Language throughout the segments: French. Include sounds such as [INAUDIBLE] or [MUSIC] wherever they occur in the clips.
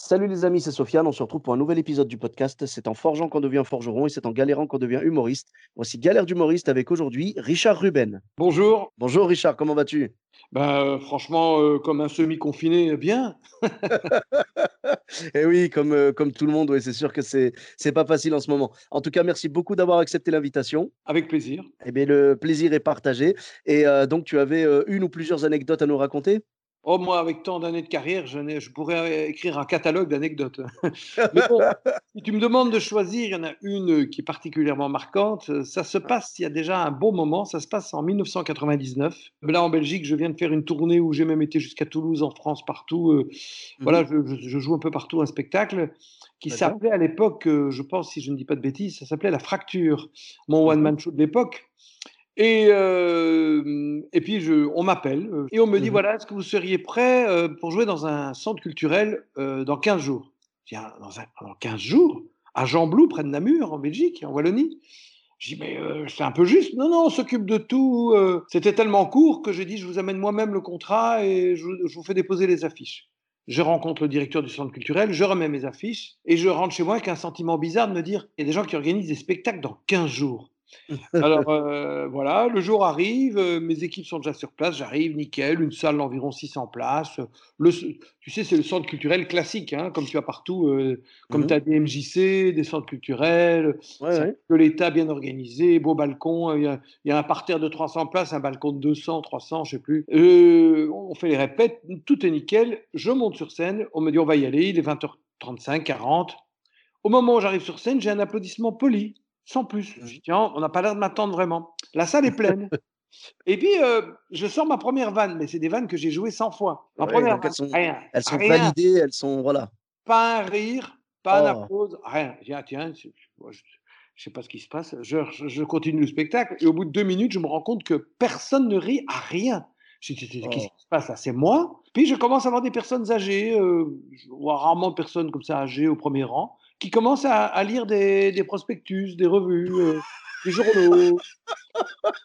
Salut les amis, c'est Sofiane. On se retrouve pour un nouvel épisode du podcast. C'est en forgeant qu'on devient forgeron et c'est en galérant qu'on devient humoriste. Voici Galère d'humoriste avec aujourd'hui Richard Ruben. Bonjour. Bonjour Richard, comment vas-tu? Ben, euh, franchement, euh, comme un semi-confiné, bien. [LAUGHS] Eh oui, comme, euh, comme tout le monde, c'est sûr que c'est c'est pas facile en ce moment. En tout cas, merci beaucoup d'avoir accepté l'invitation. Avec plaisir. Eh bien, le plaisir est partagé. Et euh, donc, tu avais euh, une ou plusieurs anecdotes à nous raconter? Oh, moi, avec tant d'années de carrière, je, je pourrais écrire un catalogue d'anecdotes. [LAUGHS] Mais bon, si tu me demandes de choisir, il y en a une qui est particulièrement marquante. Ça se passe il y a déjà un bon moment. Ça se passe en 1999. Là, en Belgique, je viens de faire une tournée où j'ai même été jusqu'à Toulouse, en France, partout. Euh, Voilà, je, je- joue un peu partout un spectacle qui s'appelait à l'époque, euh, je pense, si je ne dis pas de bêtises, ça s'appelait La Fracture, mon one-man show de l'époque. Et, euh, et puis, je, on m'appelle euh, et on me dit Mhm. voilà, est-ce que vous seriez prêt euh, pour jouer dans un centre culturel dans 15 jours? Je dis, Ah, dans, un- dans 15 jours? À Jean-Blou, près de Namur, en Belgique, en Wallonie Je dis mais euh, c'est un peu juste. Non, non, on s'occupe de tout. euh. C'était tellement court que j'ai dit je vous amène moi-même le contrat et je, je vous fais déposer les affiches. Je rencontre le directeur du centre culturel, je remets mes affiches et je rentre chez moi avec un sentiment bizarre de me dire il y a des gens qui organisent des spectacles dans 15 jours. [LAUGHS] Alors euh, voilà, le jour arrive, euh, mes équipes sont déjà sur place, j'arrive, nickel, une salle d'environ 600 places. Le, tu sais, c'est le centre culturel classique, hein, comme tu as partout, euh, comme Mhm. tu as des MJC, des centres culturels, Ouais, c'est ouais. de l'État bien organisé, beau balcon, il y, a, il y a un parterre de 300 places, un balcon de 200, 300, je sais plus. On fait les répètes, tout est nickel, je monte sur scène, on me dit on va y aller, il est 20h35, 40. Au moment où j'arrive sur scène, j'ai un applaudissement poli, sans plus. Je dis, tiens, on n'a pas l'air de m'attendre vraiment. La salle est pleine. [LAUGHS] Et puis, euh, je sors ma première vanne, mais c'est des vannes que j'ai jouées 100 fois. Ma Ouais, première donc elles sont- rien, Elles sont rien, validées, elles sont. Voilà. pas un rire, pas un Oh. applause, rien. Je dis, ah, tiens, je ne sais pas ce qui se passe. Je, continue le spectacle et au bout de deux minutes, je me rends compte que personne ne rit à rien. Je dis, qu'est-ce Oh. qui se passe là? C'est moi? Puis je commence à voir des personnes âgées, euh, je vois rarement personnes comme ça âgées au premier rang, qui commencent à, à lire des, des prospectus, des revues, euh, des journaux.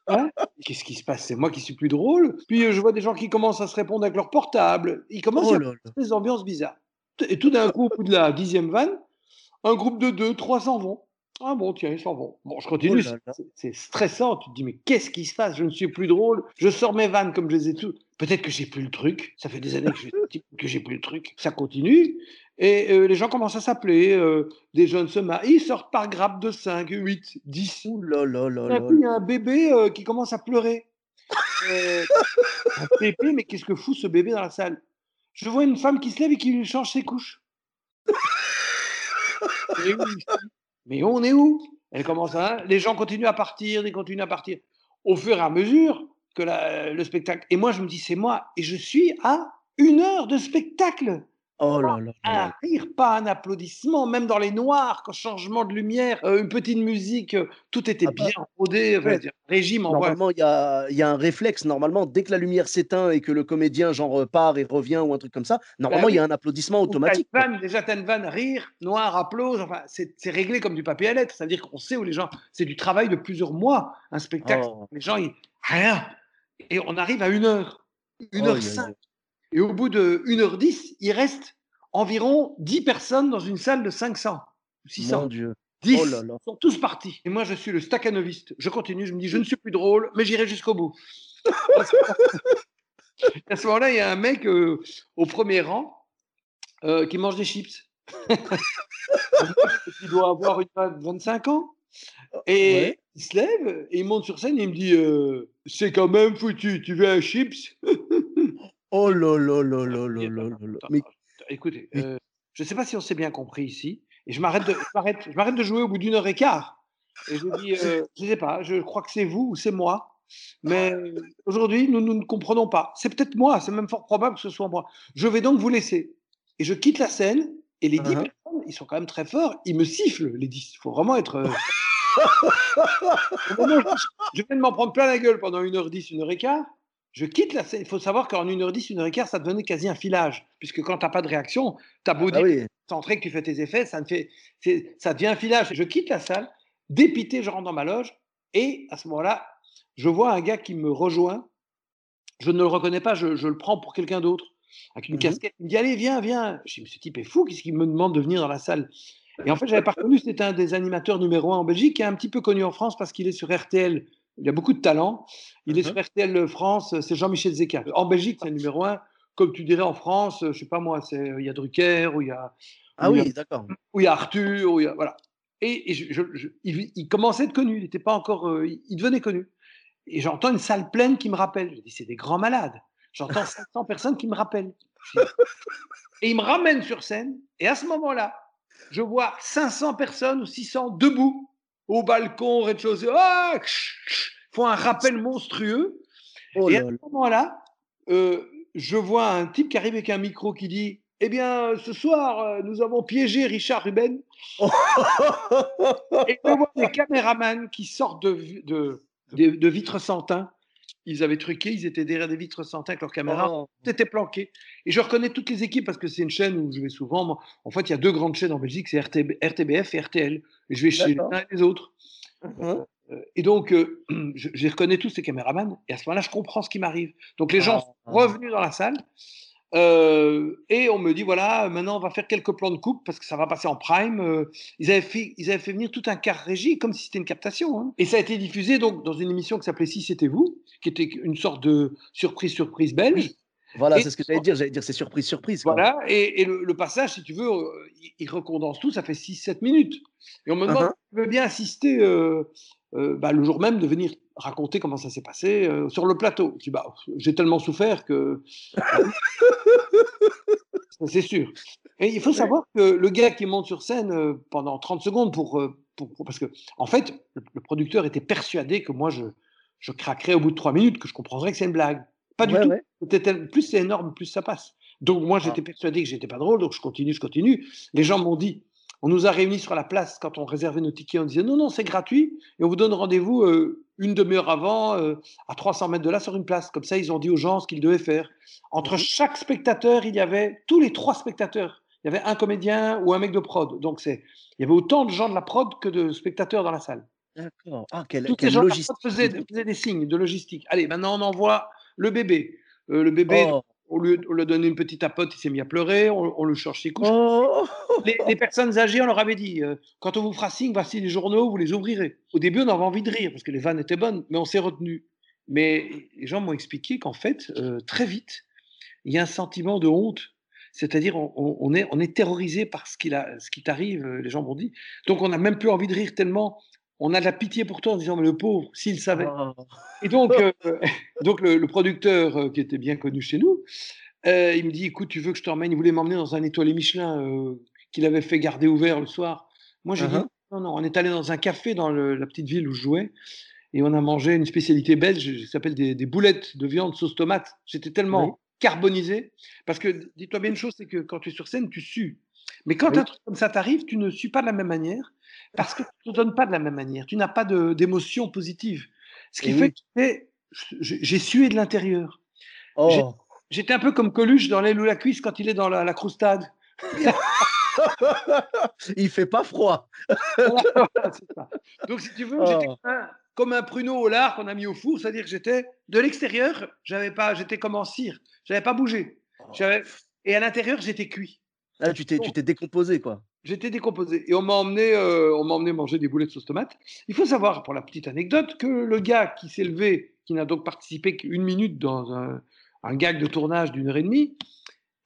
Hein? Qu'est-ce qui se passe? C'est moi qui suis plus drôle. Puis euh, je vois des gens qui commencent à se répondre avec leur portable. Il commence Oh à avoir des ambiances bizarres. Et tout d'un coup, au bout de la dixième vanne, un groupe de deux, trois s'en vont. Ah bon, tiens, ils s'en vont. Bon, je continue. Oh c'est- stressant. Tu te dis, mais qu'est-ce qui se passe? Je ne suis plus drôle. Je sors mes vannes comme je les ai toutes. Peut-être que j'ai plus le truc. Ça fait des années [LAUGHS] que j'ai plus le truc. Ça continue. Et euh, les gens commencent à s'appeler. euh, des jeunes se marient. Ils sortent par grappe de 5, 8, 10. Ouh là là là il y a un bébé euh, qui commence à pleurer. [LAUGHS] Un bébé, mais qu'est-ce que fout ce bébé dans la salle? Je vois une femme qui se lève et qui lui change ses couches. [LAUGHS] Mais on est où? Elle commence à. Les gens continuent à partir, ils continuent à partir. Au fur et à mesure que le spectacle. Et moi, je me dis, c'est moi. Et je suis à une heure de spectacle. Oh là là là. Un rire, pas un applaudissement, même dans les noirs, quand changement de lumière, euh, une petite musique, euh, tout était Ah bah, bien rodé, ouais. dire, régime. Normalement, il y a, il y a un réflexe. Normalement, dès que la lumière s'éteint et que le comédien genre euh, part et revient ou un truc comme ça, normalement, il y a un applaudissement une automatique. vanne, déjà, une vanne, rire, noir, applause, enfin, c'est réglé comme du papier à lettres. C'est-à-dire qu'on sait où les gens. C'est du travail de plusieurs mois, un spectacle. Oh. Les gens, ils. Rien. Et on arrive à 1 heure, 1 Aïe, heure aïe, 5. aïe. Et au bout de 1 heure 10, il reste environ 10 personnes dans une salle de 500 ou 600. Mon Dieu. 10 Oh là là. sont tous partis. Et moi, je suis le staccanoviste. Je continue, je me dis, je ne suis plus drôle, mais j'irai jusqu'au bout. [LAUGHS] à ce moment-là, il y a un mec euh, au premier rang euh, qui mange des chips. [LAUGHS] il doit avoir une vingt- 25 ans. Et Ouais. il se lève et il monte sur scène et il me dit euh, C'est quand même foutu, tu veux un chips? [LAUGHS] Oh là là là là là Et là là là. Écoutez, euh, je ne sais pas si on s'est bien compris ici. Et je m'arrête de, je m'arrête- de jouer au bout d'une heure et quart. Et je dis euh, Je ne sais pas, je crois que c'est vous ou c'est moi. Mais aujourd'hui, nous, nous ne comprenons pas. C'est peut-être moi, c'est même fort probable que ce soit moi. Je vais donc vous laisser. Et je quitte la scène, et les 10 Uh-huh. personnes, ils sont quand même très forts, ils me sifflent, les 10. Il faut vraiment être. euh, [LAUGHS] je viens de m'en prendre plein la gueule pendant 1h10, 1h15. Je quitte la scène. Il faut savoir qu'en 1h10, 1h15, ça devenait quasi un filage. Puisque quand tu n'as pas de réaction, tu as beau Ah dire oui. concentré que tu fais tes effets, ça, ne fait, ça devient un filage. Je quitte la salle, dépité, je rentre dans ma loge, et à ce moment-là, je vois un gars qui me rejoint. Je ne le reconnais pas, je, je le prends pour quelqu'un d'autre, avec une Mhm. casquette. Il me dit Allez, viens, viens. Je dis Mais ce type est fou, qu'est-ce qu'il me demande de venir dans la salle? Et en fait, j'avais pas reconnu, c'était un des animateurs numéro un en Belgique, qui est un petit peu connu en France parce qu'il est sur RTL. Il a beaucoup de talent. Il est Mhm. sur RTL France, c'est Jean-Michel Zeka. En Belgique, c'est le numéro un. Comme tu dirais en France, je sais pas moi, c'est il y a Drucker, ou il y a Ah Oui, d'accord. où il y a Arthur, où il y a, voilà. Et, et je- je- je- il, il commençait à être connu, il n'était pas encore, euh, il, devenait connu. Et j'entends une salle pleine qui me rappelle. Je dis, c'est des grands malades. J'entends [LAUGHS] 500 personnes qui me rappellent. Et il me ramène sur scène. Et à ce moment-là, je vois 500 personnes ou 600 debout au balcon, au rez-de-chaussée. Ah, font un rappel monstrueux. Oh Et à ce là. moment-là, euh, je vois un type qui arrive avec un micro qui dit Eh bien, ce soir, euh, nous avons piégé Richard Ruben. [LAUGHS] Et je vois des caméramans qui sortent de, vi- de, de, de vitres sans teint. Ils avaient truqué, ils étaient derrière des vitres sans avec leurs caméras. Oh. Tout était planqué. Et je reconnais toutes les équipes parce que c'est une chaîne où je vais souvent. Moi, En fait, il y a deux grandes chaînes en Belgique c'est RTB RTBF et RTL. Et je vais chez uns et les autres. Hein Euh, Et donc, euh, [CLEARS THROAT] je, reconnais tous, ces caméramans. Et à ce moment-là, je comprends ce qui m'arrive. Donc, les gens sont Ah. revenus dans la salle. Euh, et on me dit voilà, maintenant on va faire quelques plans de coupe parce que ça va passer en prime. Euh, ils, avaient fait, ils avaient fait venir tout un quart régie comme si c'était une captation. hein. Et ça a été diffusé donc dans une émission qui s'appelait Si c'était vous, qui était une sorte de surprise surprise belge. Voilà, c'est ce que j'allais dire. J'allais dire, c'est surprise, surprise. quoi. Voilà, et, et le, le passage, si tu veux, euh, il, il recondense tout, ça fait 6-7 minutes. Et on me demande, Uh-huh. si tu veux bien assister euh, euh, bah, le jour même de venir raconter comment ça s'est passé euh, sur le plateau. Je dis, bah, j'ai tellement souffert que. [LAUGHS] C'est sûr. Et il faut savoir que le gars qui monte sur scène euh, pendant 30 secondes pour, pour- pour- Parce que, en fait, le, producteur était persuadé que moi, je, je craquerais au bout de 3 minutes, que je comprendrais que c'est une blague. Pas du Ouais, tout. ouais. Plus c'est énorme, plus ça passe. Donc moi, j'étais persuadé que j'étais pas drôle, donc je continue, je continue. Les gens m'ont dit, on nous a réunis sur la place quand on réservait nos tickets, on disait non, non, c'est gratuit, et on vous donne rendez-vous euh, une demi-heure avant, euh, à 300 mètres de là, sur une place. Comme ça, ils ont dit aux gens ce qu'ils devaient faire. Entre Mhm. chaque spectateur, il y avait tous les trois spectateurs. Il y avait un comédien ou un mec de prod. Donc c'est, il y avait autant de gens de la prod que de spectateurs dans la salle. D'accord. Ah, quelle, Tous quelle ces gens logistique. faisaient, faisaient des signes de logistique. Allez, maintenant on envoie le bébé. Euh, le bébé, Oh. Au lieu de lui donner une petite tapote, il s'est mis à pleurer, on, on le cherche ses couches. Oh. Les, les personnes âgées, on leur avait dit, euh, quand on vous fera signe, voici les journaux, vous les ouvrirez. Au début, on avait envie de rire, parce que les vannes étaient bonnes, mais on s'est retenu. Mais les gens m'ont expliqué qu'en fait, euh, très vite, il y a un sentiment de honte. C'est-à-dire, on, on- on est, on est terrorisé par ce, a, ce qui t'arrive, euh, les gens m'ont dit. Donc, on n'a même plus envie de rire tellement on a de la pitié pour toi en disant, mais le pauvre, s'il savait. Oh. Et donc, [LAUGHS] euh, donc le, le producteur euh, qui était bien connu chez nous, euh, il me dit écoute, tu veux que je t'emmène? Il voulait m'emmener dans un étoilé Michelin qu'il avait fait garder ouvert le soir. Moi, j'ai dit Uh-huh. non, non. On est allé dans un café dans le- la petite ville où je jouais et on a mangé une spécialité belge qui s'appelle des, des boulettes de viande sauce tomate. J'étais tellement Oui. carbonisé parce que dis-toi bien une chose c'est que quand tu es sur scène, tu sues. Mais quand Oui. un truc comme ça t'arrive, tu ne sues pas de la même manière parce que tu ne te donnes pas de la même manière. Tu n'as pas d'émotion positive. Ce qui Et fait oui. que j'ai- sué de l'intérieur. Oh. J'étais un peu comme Coluche dans l'aile ou la cuisse quand il est dans la, la croustade. [LAUGHS] Il fait pas froid. Voilà. Donc, si tu veux, j'étais Oh. comme un, comme un pruneau au lard qu'on a mis au four, c'est-à-dire que j'étais de l'extérieur, j'avais pas, j'étais comme en cire, j'avais pas bougé. J'avais- Et à l'intérieur, j'étais cuit. Là, tu t'es, tu t'es décomposé, quoi. J'étais décomposé. Et on m'a emmené, euh, on m'a emmené manger des boulettes de sauce tomate. Il faut savoir, pour la petite anecdote, que le gars qui s'est levé, qui n'a donc participé qu'une minute dans un, un gag de tournage d'une heure et demie,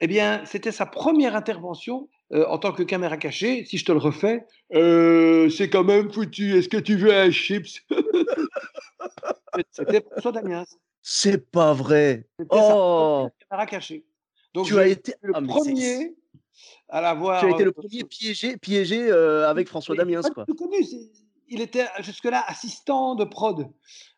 eh bien, c'était sa première intervention euh, en tant que caméra cachée. Si je te le refais, euh, c'est quand même foutu. Est-ce que tu veux un chips? [LAUGHS] C'était François Damiens. C'est pas vrai. Sa Oh. première caméra cachée. Donc, Tu as été le ah, premier à l'avoir. Tu as été le premier piégé, piégé euh, avec François Damiens, pas quoi. connu. il était jusque-là assistant de prod.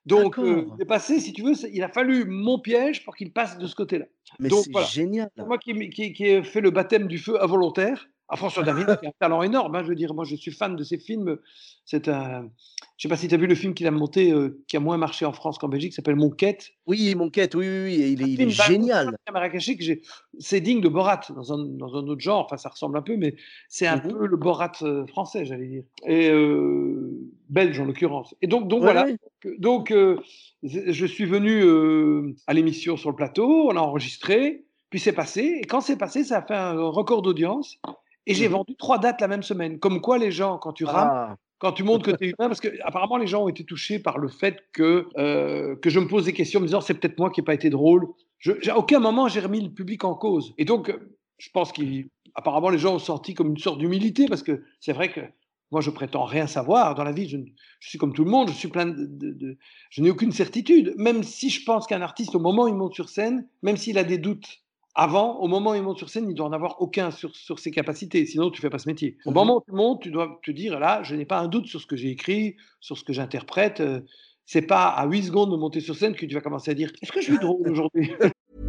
Donc, euh, il est passé, si tu veux, il a fallu mon piège pour qu'il passe de ce côté-là. Mais c'est génial. Moi qui, qui, qui ai fait le baptême du feu involontaire, ah, François David a un talent énorme. Hein, je veux dire, moi, je suis fan de ses films. C'est un. Je sais pas si tu as vu le film qu'il a monté, euh, qui a moins marché en France qu'en Belgique, s'appelle Mon Quête. Oui, Mon Quête, oui, oui, oui. Il est, il est génial. C'est digne de Borat, dans un, dans un, autre genre. Enfin, ça ressemble un peu, mais c'est un mmh peu le Borat euh, français, j'allais dire. Et euh, belge, en l'occurrence. Et donc, donc voilà. Donc, je suis venu à l'émission sur le plateau, on a enregistré, puis c'est passé. Et quand c'est passé, ça a fait un record d'audience. Et j'ai mmh vendu trois dates la même semaine. Comme quoi, les gens, quand tu rames, ah. quand tu montres que tu es humain, parce que apparemment les gens ont été touchés par le fait que, euh, que je me pose des questions en me disant c'est peut-être moi qui n'ai pas été drôle. Je, à aucun moment j'ai remis le public en cause. Et donc, je pense qu'apparemment les gens ont senti comme une sorte d'humilité, parce que c'est vrai que moi, je prétends rien savoir dans la vie. Je, je suis comme tout le monde. Je suis plein de, de je n'ai aucune certitude. Même si je pense qu'un artiste, au moment où il monte sur scène, même s'il a des doutes avant, au moment où il monte sur scène, il doit en avoir aucun sur, ses capacités, sinon tu fais pas ce métier. Au mmh moment où tu montes, tu dois te dire, là, je n'ai pas un doute sur ce que j'ai écrit, sur ce que j'interprète. Euh, c'est pas à 8 secondes de monter sur scène que tu vas commencer à dire, est-ce que je suis drôle aujourd'hui? [LAUGHS]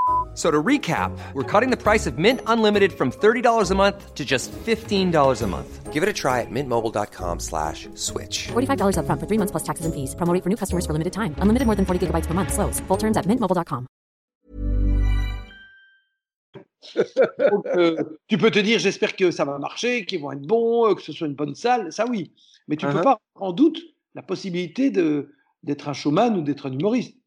So to recap, we're cutting the price of Mint Unlimited from $30 a month to just $15 a month. Give it a try at mintmobile.com slash switch. $45 up front for three months plus taxes and fees. Promo for new customers for limited time. Unlimited more than 40 gigabytes per month. Slows. Full terms at mintmobile.com. [LAUGHS] Euh, tu peux te dire, j'espère que ça va marcher, qu'ils vont être bons, euh, que ce soit une bonne salle, ça oui. Mais tu ne uh -huh. peux uh-huh. pas en doute la possibilité d'être un showman ou d'être un humoriste.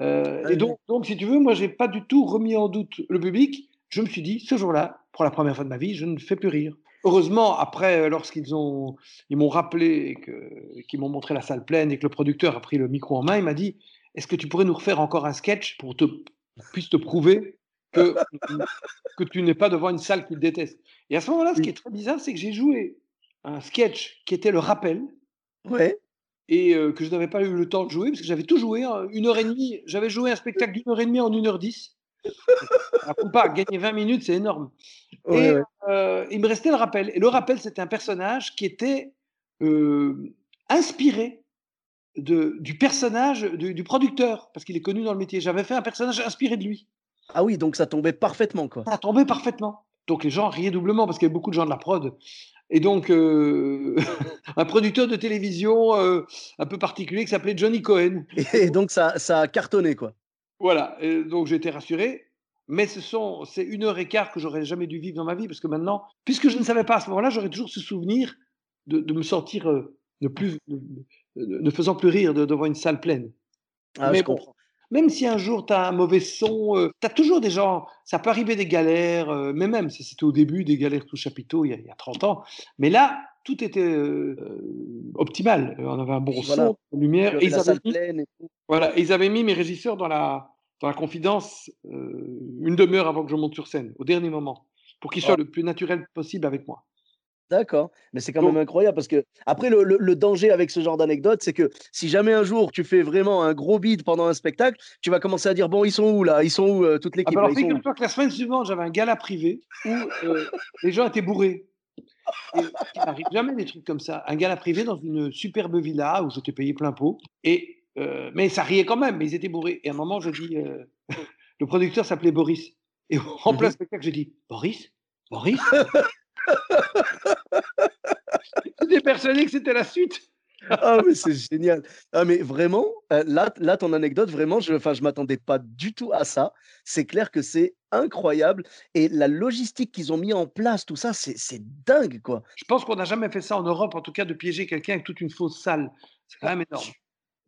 Euh, et donc, donc, si tu veux, moi, j'ai pas du tout remis en doute le public. Je me suis dit, ce jour-là, pour la première fois de ma vie, je ne fais plus rire. Heureusement, après, euh, lorsqu'ils ont, ils m'ont rappelé qu'ils m'ont montré la salle pleine et que le producteur a pris le micro en main, il m'a dit, est-ce que tu pourrais nous refaire encore un sketch pour te, puisse te prouver que, que tu n'es pas devant une salle qui te déteste. Et à ce moment-là, ce qui est très bizarre, c'est que j'ai joué un sketch qui était le rappel. Ouais et que je n'avais pas eu le temps de jouer parce que j'avais tout joué en une heure et demie. J'avais joué un spectacle d'une heure et demie en une heure dix. pas, gagner 20 minutes, c'est énorme. et il me restait le rappel. Et le rappel, c'était un personnage qui était inspiré de, du personnage du, producteur, parce qu'il est connu dans le métier. J'avais fait un personnage inspiré de lui. Ah oui, donc ça tombait parfaitement, quoi. Ça tombait parfaitement. Donc les gens riaient doublement parce qu'il y avait beaucoup de gens de la prod et donc, euh, [LAUGHS] un producteur de télévision euh, un peu particulier qui s'appelait Johnny Cohen. Et donc, ça, ça a cartonné, quoi. Voilà, et donc j'étais rassuré. Mais ce sont, c'est une heure et quart que j'aurais jamais dû vivre dans ma vie, parce que maintenant, puisque je ne savais pas à ce moment-là, j'aurais toujours ce souvenir de, de me sentir euh, ne, plus, ne, faisant plus rire devant une salle pleine. Ah, mais je comprends. Même si un jour tu as un mauvais son, euh, tu as toujours des gens, ça peut arriver des galères, euh, mais même, c'était au début des galères tout chapiteau, il y, a, il y a 30 ans. Mais là, tout était euh, optimal. On avait un bon son, une lumière. Et ils, avaient mis, voilà, ils avaient mis mes régisseurs dans la, dans la confidence une demi-heure avant que je monte sur scène, au dernier moment, pour qu'ils soient le plus naturel possible avec moi. D'accord, mais c'est quand même incroyable parce que après le, le, danger avec ce genre d'anecdote, c'est que si jamais un jour tu fais vraiment un gros bid pendant un spectacle, tu vas commencer à dire bon ils sont où là, ils sont où euh, toute l'équipe. Ah bah alors figure-toi que la semaine suivante j'avais un gala privé où euh, [LAUGHS] les gens étaient bourrés. Et il n'arrive jamais des trucs comme ça. Un gala privé dans une superbe villa où j'étais payé plein pot et euh, mais ça riait quand même, mais ils étaient bourrés. Et à un moment je dis [LAUGHS] le producteur s'appelait Boris et en mmh plein spectacle je dis Boris, Boris? [LAUGHS] J'étais persuadé que c'était la suite. ah mais c'est génial. Ah mais vraiment, euh, là, là ton anecdote, vraiment, je, enfin, je m'attendais pas du tout à ça. C'est clair que c'est incroyable et la logistique qu'ils ont mis en place, tout ça, c'est dingue quoi. Je pense qu'on n'a jamais fait ça en Europe, en tout cas, de piéger quelqu'un avec toute une fausse salle. C'est quand même énorme.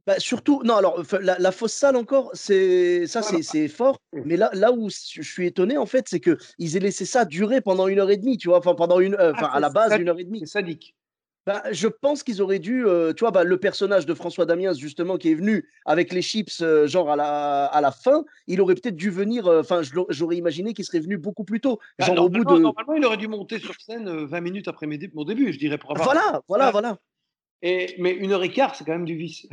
Bah, surtout, non, alors la, la fausse salle encore, c'est ça, c'est fort. Mais là, là où je suis étonné, en fait, c'est qu'ils aient laissé ça durer pendant une heure et demie, tu vois, enfin pendant une, euh, ah, à la base une heure et demie. C'est sadique. Bah, je pense qu'ils auraient dû, heu, tu vois, bah, le personnage de François Damiens justement qui est venu avec les chips, heu, genre à la à la fin, il aurait peut-être dû venir, enfin j'aurais imaginé qu'il serait venu beaucoup plus tôt, Bah, genre au bout de normalement, il aurait dû monter sur scène, heu, 20 minutes après mes dé mon début, je dirais, pour avoir voilà, voilà, voilà. Et mais 1 heure et quart, c'est quand même du vice.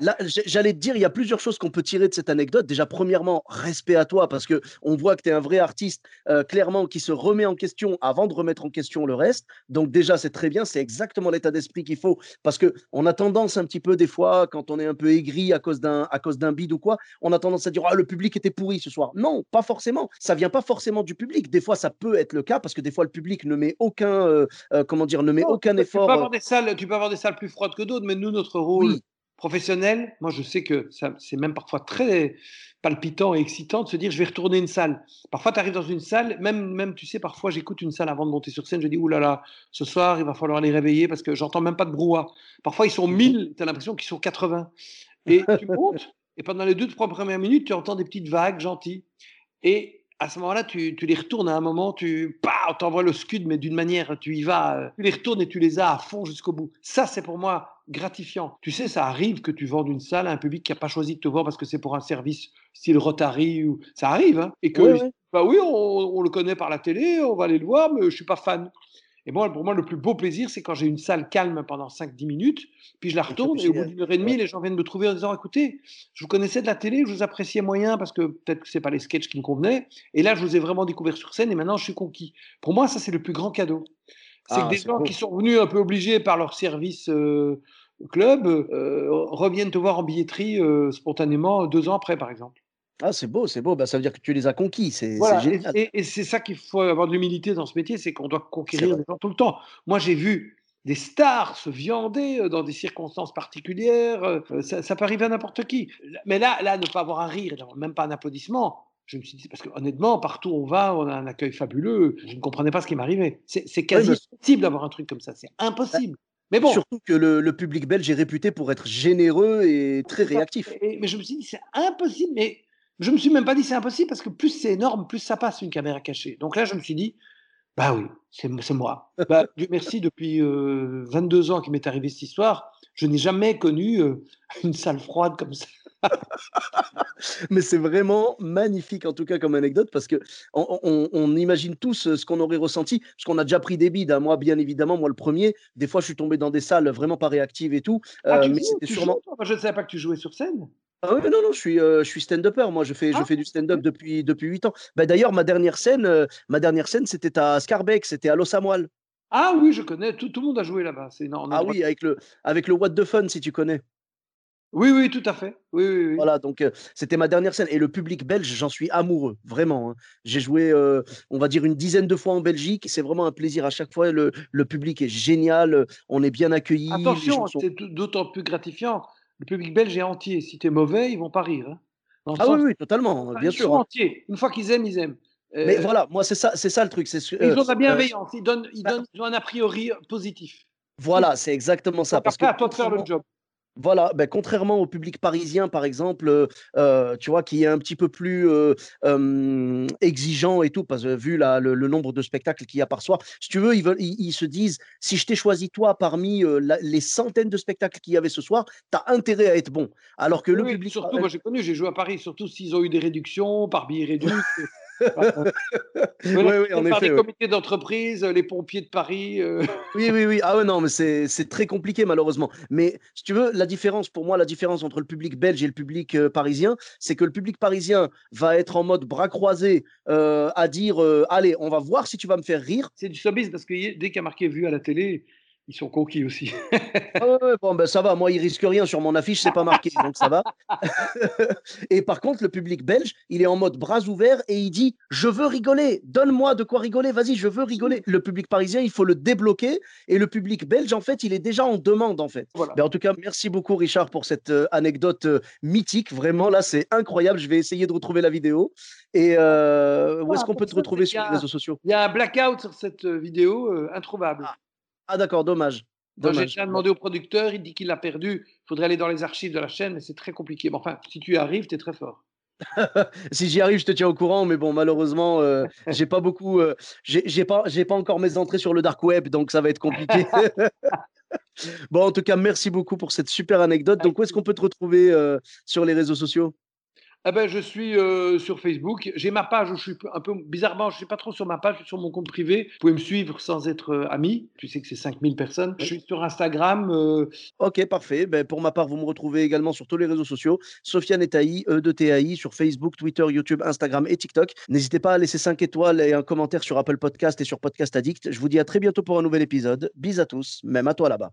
Là, j'allais te dire, il y a plusieurs choses qu'on peut tirer de cette anecdote. Déjà, premièrement, respect à toi parce qu'on voit que tu es un vrai artiste, heu, clairement qui se remet en question avant de remettre en question le reste. Donc déjà, c'est très bien, c'est exactement l'état d'esprit qu'il faut parce qu'on a tendance un petit peu des fois, quand on est un peu aigri à cause d'un à cause d'un bide ou quoi, on a tendance à dire: «Ah le public était pourri ce soir». Non, pas forcément. Ça vient pas forcément du public. Des fois, ça peut être le cas parce que des fois le public ne met aucun, heu heu, comment dire? Ne met Non, aucun tu effort, pas heu avoir des salles tu peux avoir des salles plus froides que d'autres, mais nous, notre rôle oui, professionnel, moi, je sais que ça c'est même parfois très palpitant et excitant de se dire: «Je vais retourner une salle». Parfois, tu arrives dans une salle, même même, tu sais, parfois, j'écoute une salle avant de monter sur scène, je dis: «Ouh là là, ce soir, il va falloir les réveiller parce que j'entends même pas de brouhaha». Parfois, ils sont mmh 1000, tu as l'impression qu'ils sont 80 et tu [LAUGHS] montes et pendant les 2-3 premières minutes, tu entends des petites vagues gentilles et à ce moment-là, tu tu les retournes à un moment, tu pa tu envoies le scud, mais d'une manière, tu y vas, heu, tu les retournes et tu les as à fond jusqu'au bout. Ça, c'est pour moi gratifiant. Tu sais, ça arrive que tu vendes une salle à un public qui a pas choisi de te voir parce que c'est pour un service style Rotary ou ça arrive, hein et que ouais. bah, oui, on on le connaît par la télé, on va aller le voir, mais je suis pas fan. Et moi, pour moi, le plus beau plaisir, c'est quand j'ai une salle calme pendant 5-10 minutes, puis je la Et retourne et au bout génial. d'une heure et demie, Ouais. les gens viennent me trouver en disant: «Écoutez, je vous connaissais de la télé, je vous appréciais moyen parce que peut-être que c'est pas les sketchs qui me convenaient et là, je vous ai vraiment découvert sur scène et maintenant je suis conquis». Pour moi, ça, c'est le plus grand cadeau. C'est que Ah, des gens qui sont venus un peu obligés par leur service, heu, club, heu, reviennent te voir en billetterie, heu, spontanément 2 ans après, par exemple. Ah, c'est beau, c'est beau. Bah, ça veut dire que tu les as conquis, c'est Voilà génial. et et c'est ça qu'il faut avoir de l'humilité dans ce métier, c'est qu'on doit conquérir les gens tout le temps. Moi, j'ai vu des stars se viander, heu, dans des circonstances particulières, ça ça peut arriver à n'importe qui. mais là là, ne pas avoir un rire, même pas un applaudissement, je me suis dit parce qu'honnêtement, partout où on va, on a un accueil fabuleux. Je ne comprenais pas ce qui m'arrivait. C'est quasi impossible d'avoir un truc comme ça, c'est impossible. Mais bon, surtout que le le public belge est réputé pour être généreux et très réactif. et mais je me suis dit: «C'est impossible», mais je me suis même pas dit: «C'est impossible» parce que plus c'est énorme, plus ça passe une caméra cachée. Donc là, je me suis dit: Bah oui, c'est moi. [LAUGHS] Bah, Dieu merci depuis, heu, 22 ans qu'il m'est arrivé cette histoire, je n'ai jamais connu, heu, une salle froide comme ça. [LAUGHS] Mais c'est vraiment magnifique en tout cas comme anecdote parce qu'on on on on imagine tous, heu, ce qu'on aurait ressenti, parce qu'on a déjà pris des bides, hein. Moi, bien évidemment, moi le premier. des fois je suis tombé dans des salles vraiment pas réactives et tout, Ah tu mais c'était joues sûrement je ne savais pas que tu jouais sur scène. ah oui, non, non, je suis, heu, je suis stand-upper, moi je fais je Ah fais du stand-up depuis depuis 8 ans. Bah, d'ailleurs ma dernière scène, ma dernière scène c'était à Scarbeck, c'était à Los. Ah oui, je connais, tout tout le monde a joué là-bas, c'est dans Ah oui, avec le avec le What the Fun si tu connais? Oui, oui, tout à fait. Oui, oui, oui. Voilà, donc c'était ma dernière scène et le public belge, j'en suis amoureux, vraiment, hein. J'ai joué, on va dire une dizaine de fois en Belgique, c'est vraiment un plaisir à chaque fois. Le le public est génial, on est bien accueillis, Attention, sont c'est d'au d'autant plus gratifiant, le public belge est entier. Si tu es mauvais, ils vont pas rire, hein. Ah oui, oui, totalement, enfin, bien ils sûr, sont hein. entiers. Une fois qu'ils aiment, ils aiment. Mais Heu, voilà, moi c'est ça c'est ça le truc, ils ont de la heu, bienveillance, ils donnent ils bah, donnent ils ont un a priori, positif. Voilà, c'est exactement ça parce que à toi de faire le job. Voilà, ben contrairement au public parisien, par exemple, heu heu, tu vois, qui est un petit peu plus, heu, hem, exigeant et tout, parce que vu la le le nombre de spectacles qu'il y a par soir. Si tu veux, ils veulent ils ils se disent: «Si je t'ai choisi toi parmi, la les centaines de spectacles qu'il y avait ce soir, tu as intérêt à être bon». Alors que Oui, le public surtout, moi j'ai connu, j'ai joué à Paris, surtout s'ils ont eu des réductions par billets réduits. [LAUGHS] oui, oui, en par ouais. comités d'entreprise, les pompiers de Paris. euh, [LAUGHS] Oui, oui, oui. Ah ouais, non, mais c'est très compliqué malheureusement. Mais si tu veux, la différence pour moi, la différence entre le public belge et le public, heu, parisien, c'est que le public parisien va être en mode bras croisés, à dire, «Allez, on va voir si tu vas me faire rire». C'est du showbiz parce que dès qu'il y a marqué vu à la télé, ils sont conquis aussi. Ah bon, ben, ça va, moi, il risque rien sur mon affiche, c'est pas marqué, donc ça va. [LAUGHS] Et par contre, le public belge, il est en mode bras ouverts et il dit: «Je veux rigoler, donne-moi de quoi rigoler, vas-y, je veux rigoler». Le public parisien, il faut le débloquer et le public belge, en fait, il est déjà en demande, en fait. Voilà. Ben, en tout cas, merci beaucoup Richard pour cette, heu, anecdote, heu, mythique. Vraiment, là, c'est incroyable. Je vais essayer de retrouver la vidéo et heu, où est-ce Voilà, qu'on peut te retrouver sur les réseaux sociaux? il y a un blackout sur cette euh, vidéo euh, introuvable. Ah, ah d'accord, dommage, j'ai déjà demandé au producteur, il dit qu'il l'a perdu. Il faudrait aller dans les archives de la chaîne, mais c'est très compliqué. Mais enfin, si tu y arrives, tu es très fort. [LAUGHS] si j'y arrive, je te tiens au courant, mais bon, malheureusement, euh, j'ai pas beaucoup, euh, j'ai pas, j'ai pas encore mes entrées sur le dark web, donc ça va être compliqué. [LAUGHS] bon, en tout cas, merci beaucoup pour cette super anecdote. Donc, où est-ce qu'on peut te retrouver euh, sur les réseaux sociaux? Ah ben, je suis euh, sur Facebook. J'ai ma page où je suis un peu bizarrement, je suis pas trop sur ma page, je suis sur mon compte privé. Vous pouvez me suivre sans être euh, ami. Tu sais que c'est 5000 personnes. Je suis sur Instagram. Euh, ok, parfait. Ben, pour ma part, vous me retrouvez également sur tous les réseaux sociaux. Sofiane Etaï, E de TAI, sur Facebook, Twitter, YouTube, Instagram et TikTok. N'hésitez pas à laisser 5 étoiles et un commentaire sur Apple Podcast et sur Podcast Addict. Je vous dis à très bientôt pour un nouvel épisode. Bis à tous, même à toi là-bas.